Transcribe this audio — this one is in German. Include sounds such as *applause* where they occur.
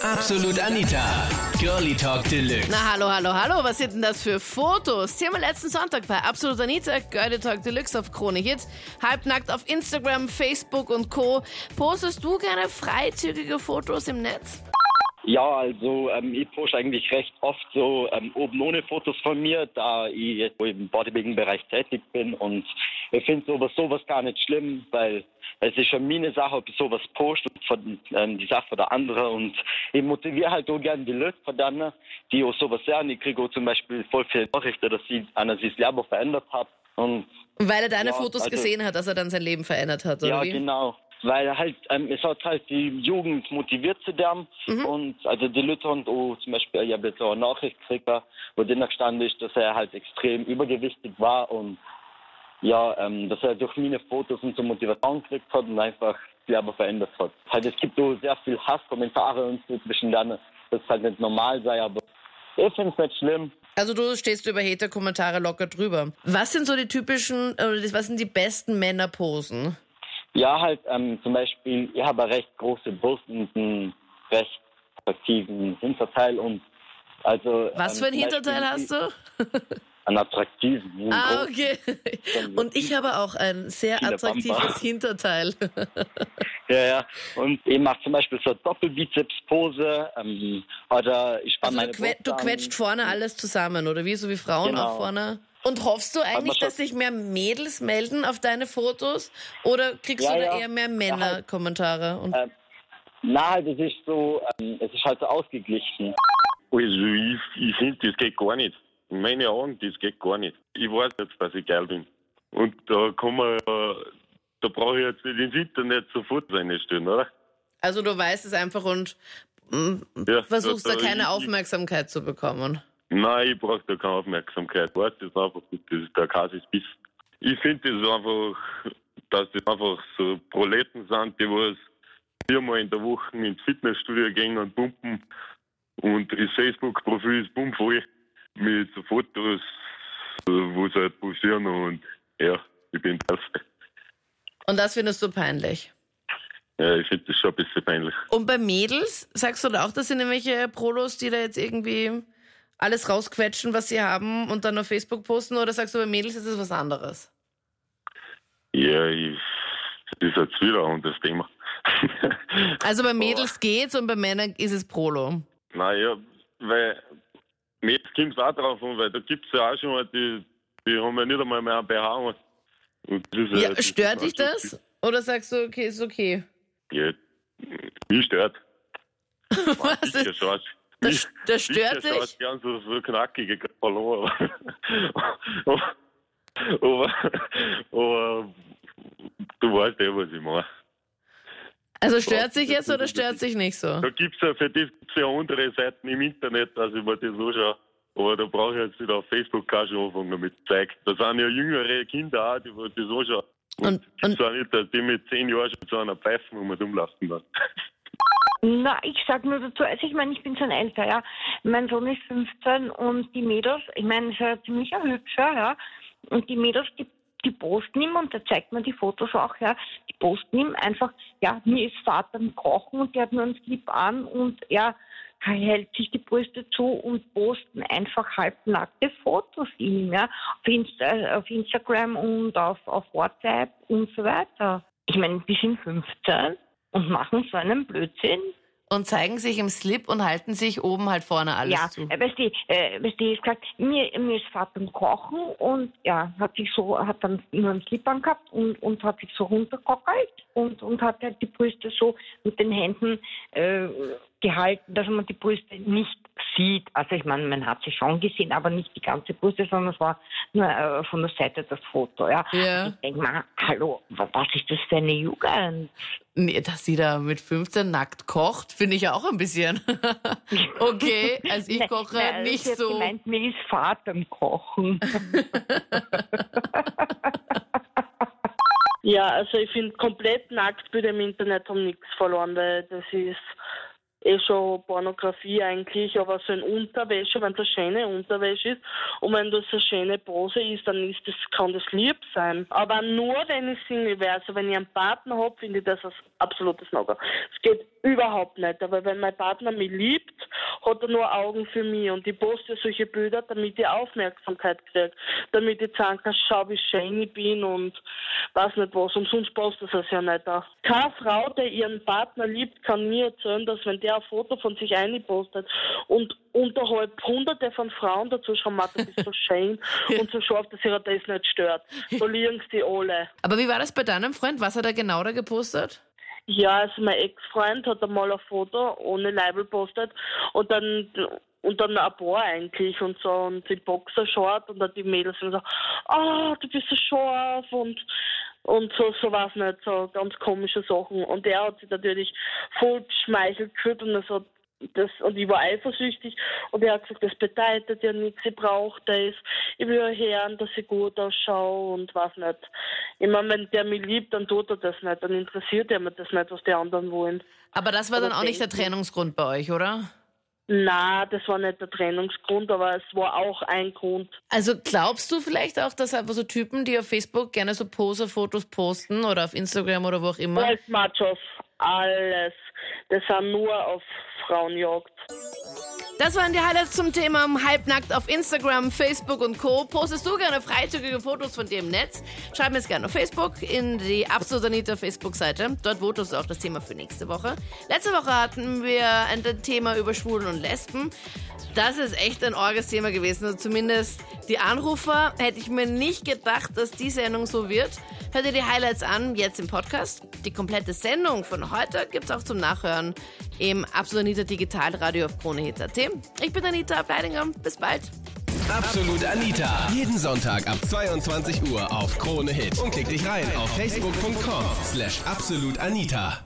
Absolut Anita. Girlie Talk Deluxe. Na hallo, hallo, hallo, was sind denn das für Fotos? Thema letzten Sonntag bei Absolut Anita, Girlie Talk Deluxe auf Krone Hit. Halbnackt auf Instagram, Facebook und Co. Postest du gerne freizügige Fotos im Netz? Ja, also ähm, ich poste eigentlich recht oft so ähm, oben ohne Fotos von mir, da ich jetzt im Bodybuilding-Bereich tätig bin und ich finde sowas sowas gar nicht schlimm, weil es ist schon meine Sache, ob ich sowas poste von ähm, die Sache von der anderen und ich motiviere halt auch gerne die Leute von denen, die auch sowas sehen. Ich kriege auch zum Beispiel voll viele Nachrichten, dass sie einer sich Leben verändert hat und Weil er deine Ja, Fotos also- gesehen hat, dass er dann sein Leben verändert hat, oder ja, wie? genau. Weil halt, ähm, es hat halt die Jugend motiviert zu dem. Mhm. Und also die Leute haben auch zum Beispiel, ich habe jetzt auch eine Nachricht gekriegt, wo drin gestanden ist, dass er halt extrem übergewichtig war und ja, ähm, dass er durch meine Fotos und so Motivation gekriegt hat und einfach das Leben verändert hat. Halt, es gibt auch sehr viel Hasskommentare und so zwischen denen, das halt nicht normal sei, aber ich finde es nicht schlimm. Also du stehst über Hater-Kommentare locker drüber. Was sind so die typischen, oder was sind die besten Männerposen? Ja, halt ähm, zum Beispiel, ich habe eine recht große Brust und einen recht attraktiven Hinterteil und also. Was für ein Hinterteil hast du? *laughs* Einen attraktiven. Ah, okay. Und ich habe auch ein sehr attraktives Bamba. Hinterteil. *laughs* *laughs* Ja, ja. Und ich mache zum Beispiel so eine Doppelbizeps-Pose. Ähm, oder ich spanne Also du, meine du quetscht vorne alles zusammen, oder wie? So wie Frauen Genau. auch vorne. Und hoffst du eigentlich, dass sich mehr Mädels melden auf deine Fotos? Oder kriegst Ja, du da ja. eher mehr Ja, halt. Männer-Kommentare? Ähm, Na, das ist so, ähm, es ist halt so ausgeglichen. Also ich, ich finde, das geht gar nicht. In meinen Augen, das geht gar nicht. Ich weiß jetzt, dass ich geil bin. Und da kann man, äh, da brauche ich jetzt nicht ins Internet sofort reinstellen, oder? Also du weißt es einfach und mm, Ja, versuchst da da- keine ich- Aufmerksamkeit zu bekommen. Nein, ich brauche da keine Aufmerksamkeit. Weiß das einfach, das ist der Kasis Biss. Ich finde das einfach, dass das einfach so Proleten sind, die was viermal in der Woche ins Fitnessstudio gehen und pumpen und das Facebook-Profil ist bummvoll mit so Fotos, äh, wo sie halt posieren und ja, ich bin das. Und das findest du peinlich. Ja, ich finde das schon ein bisschen peinlich. Und bei Mädels, sagst du da auch, das sind irgendwelche Prolos, die da jetzt irgendwie alles rausquetschen, was sie haben und dann auf Facebook posten? Oder sagst du, bei Mädels ist es was anderes? Ja, ich, das ist ein anderes Thema. *laughs* Also bei Mädels geht's und bei Männern ist es Prolo. Naja, weil jetzt kommt es auch drauf an, weil da gibt es ja auch schon mal die, die haben ja nicht einmal mehr einen BH das Ja, das stört dich das? Oder sagst du, okay, ist okay? Ja, mich stört. *laughs* Was ist. Das- das stört dich? gern so, so knackige Ballon. Aber, *laughs* aber, aber du weißt ja, was ich meine. also stört sich jetzt oder stört sich nicht so? Da gibt's ja für das gibt's ja andere Seiten im Internet, dass ich mir das anschaue. Aber da brauche ich jetzt nicht auf Facebook auch schon anfangen damit zu zeigen. Da sind ja jüngere Kinder auch, die das anschauen. Und, Und- gibt's auch nicht, dass die mit zehn Jahren schon zu einer Pfeifen um rumlassen dann. *laughs* Na, ich sag nur dazu, also ich meine, ich bin schon älter, ja. Mein Sohn ist 15 und die Mädels, ich meine, ist ja ziemlich ein hübscher, ja. Und die Mädels, die, die posten ihm, und da zeigt man die Fotos auch, ja, die posten ihm einfach, ja, mir ist Vater am Kochen und der hat nur einen Slip an und er hält sich die Brüste zu und posten einfach halbnackte Fotos ihm, ja, auf, Insta, auf Instagram und auf, auf WhatsApp und so weiter. Ich meine, die sind 15 und machen so einen Blödsinn. Und zeigen sich im Slip und halten sich oben halt vorne alles ja, zu. äh, weißt du, äh, weißt du, ich gesagt, mir, mir ist Vater am Kochen und ja, hat sich so, hat dann nur einen Slip angehabt und, und hat sich so runtergekockelt und, und hat halt die Brüste so mit den Händen äh, gehalten, dass man die Brüste nicht sieht. Also ich meine, man hat sie schon gesehen, aber nicht die ganze Brüste, sondern es war nur äh, von der Seite das Foto, ja. Ja. Ich denke mal, hallo, wa- was ist das für eine Jugend? Nee, dass sie da mit 15 nackt kocht, finde ich ja auch ein bisschen. *laughs* okay, also ich *laughs* koche ne, nicht sie hat so. Gemeint, mir ist Vater am Kochen. *laughs* Ja, also ich finde komplett Nacktbilder im Internet haben nichts verloren, weil das ist eh schon Pornografie eigentlich, aber so in Unterwäsche, wenn eine schöne Unterwäsche ist und wenn das eine schöne Pose ist, dann ist das, kann das lieb sein. Aber nur wenn ich Single wäre, also wenn ich einen Partner habe, finde ich das ein absolutes No-Go. Es geht überhaupt nicht, aber wenn mein Partner mich liebt, hat er nur Augen für mich und ich poste solche Bilder, damit ich Aufmerksamkeit kriege, damit ich sagen kann, schau wie schön ich bin und weiß nicht was, umsonst postet er es ja nicht. Keine Frau, die ihren Partner liebt, kann mir erzählen, dass wenn der ein Foto von sich einpostet und unterhalb hunderte von Frauen dazu schreiben, Martha, bist so schön *laughs* und so scharf, dass ihr das nicht stört. So liegen sie alle. Aber wie war das bei deinem Freund? Was hat er genau da gepostet? Ja, also mein Ex-Freund hat einmal ein Foto ohne Label postet und dann und dann ein paar eigentlich und so und die Boxershort und dann die Mädels sind so, ah, oh, du bist so scharf und und so, so was nicht, so ganz komische Sachen. Und er hat sich natürlich voll geschmeichelt gefühlt und so das, und ich war eifersüchtig und er hat gesagt, das bedeutet ja nichts, ich brauche das, ich will ja hören, dass ich gut ausschaue und was nicht. Ich meine, wenn der mich liebt, dann tut er das nicht, dann interessiert er mir das nicht, was die anderen wollen. Aber das war dann auch nicht der Trennungsgrund bei euch, oder? Na, das war nicht der Trennungsgrund, aber es war auch ein Grund. Also glaubst du vielleicht auch, dass einfach so Typen, die auf Facebook gerne so Poser-Fotos posten oder auf Instagram oder wo auch immer? Alles Machos, alles. Das sind nur auf Frauenjagd. Das waren die Highlights zum Thema Halbnackt auf Instagram, Facebook und Co. Postest du gerne freizügige Fotos von dir im Netz? Schreib mir es gerne auf Facebook in die Absolut Anita Facebook-Seite. Dort votest du auch das Thema für nächste Woche. Letzte Woche hatten wir ein Thema über Schwulen und Lesben. Das ist echt ein orges Thema gewesen. Also zumindest die Anrufer hätte ich mir nicht gedacht, dass die Sendung so wird. Hört ihr die Highlights an, jetzt im Podcast. Die komplette Sendung von heute gibt es auch zum Nachhören im Absolut Anita Digitalradio auf KroneHit.at. Ich bin Anita Ableidinger. Bis bald. Absolut Anita. Jeden Sonntag ab 22 Uhr auf Krone Hit. Und klick dich rein auf facebook.com slash absolutanita.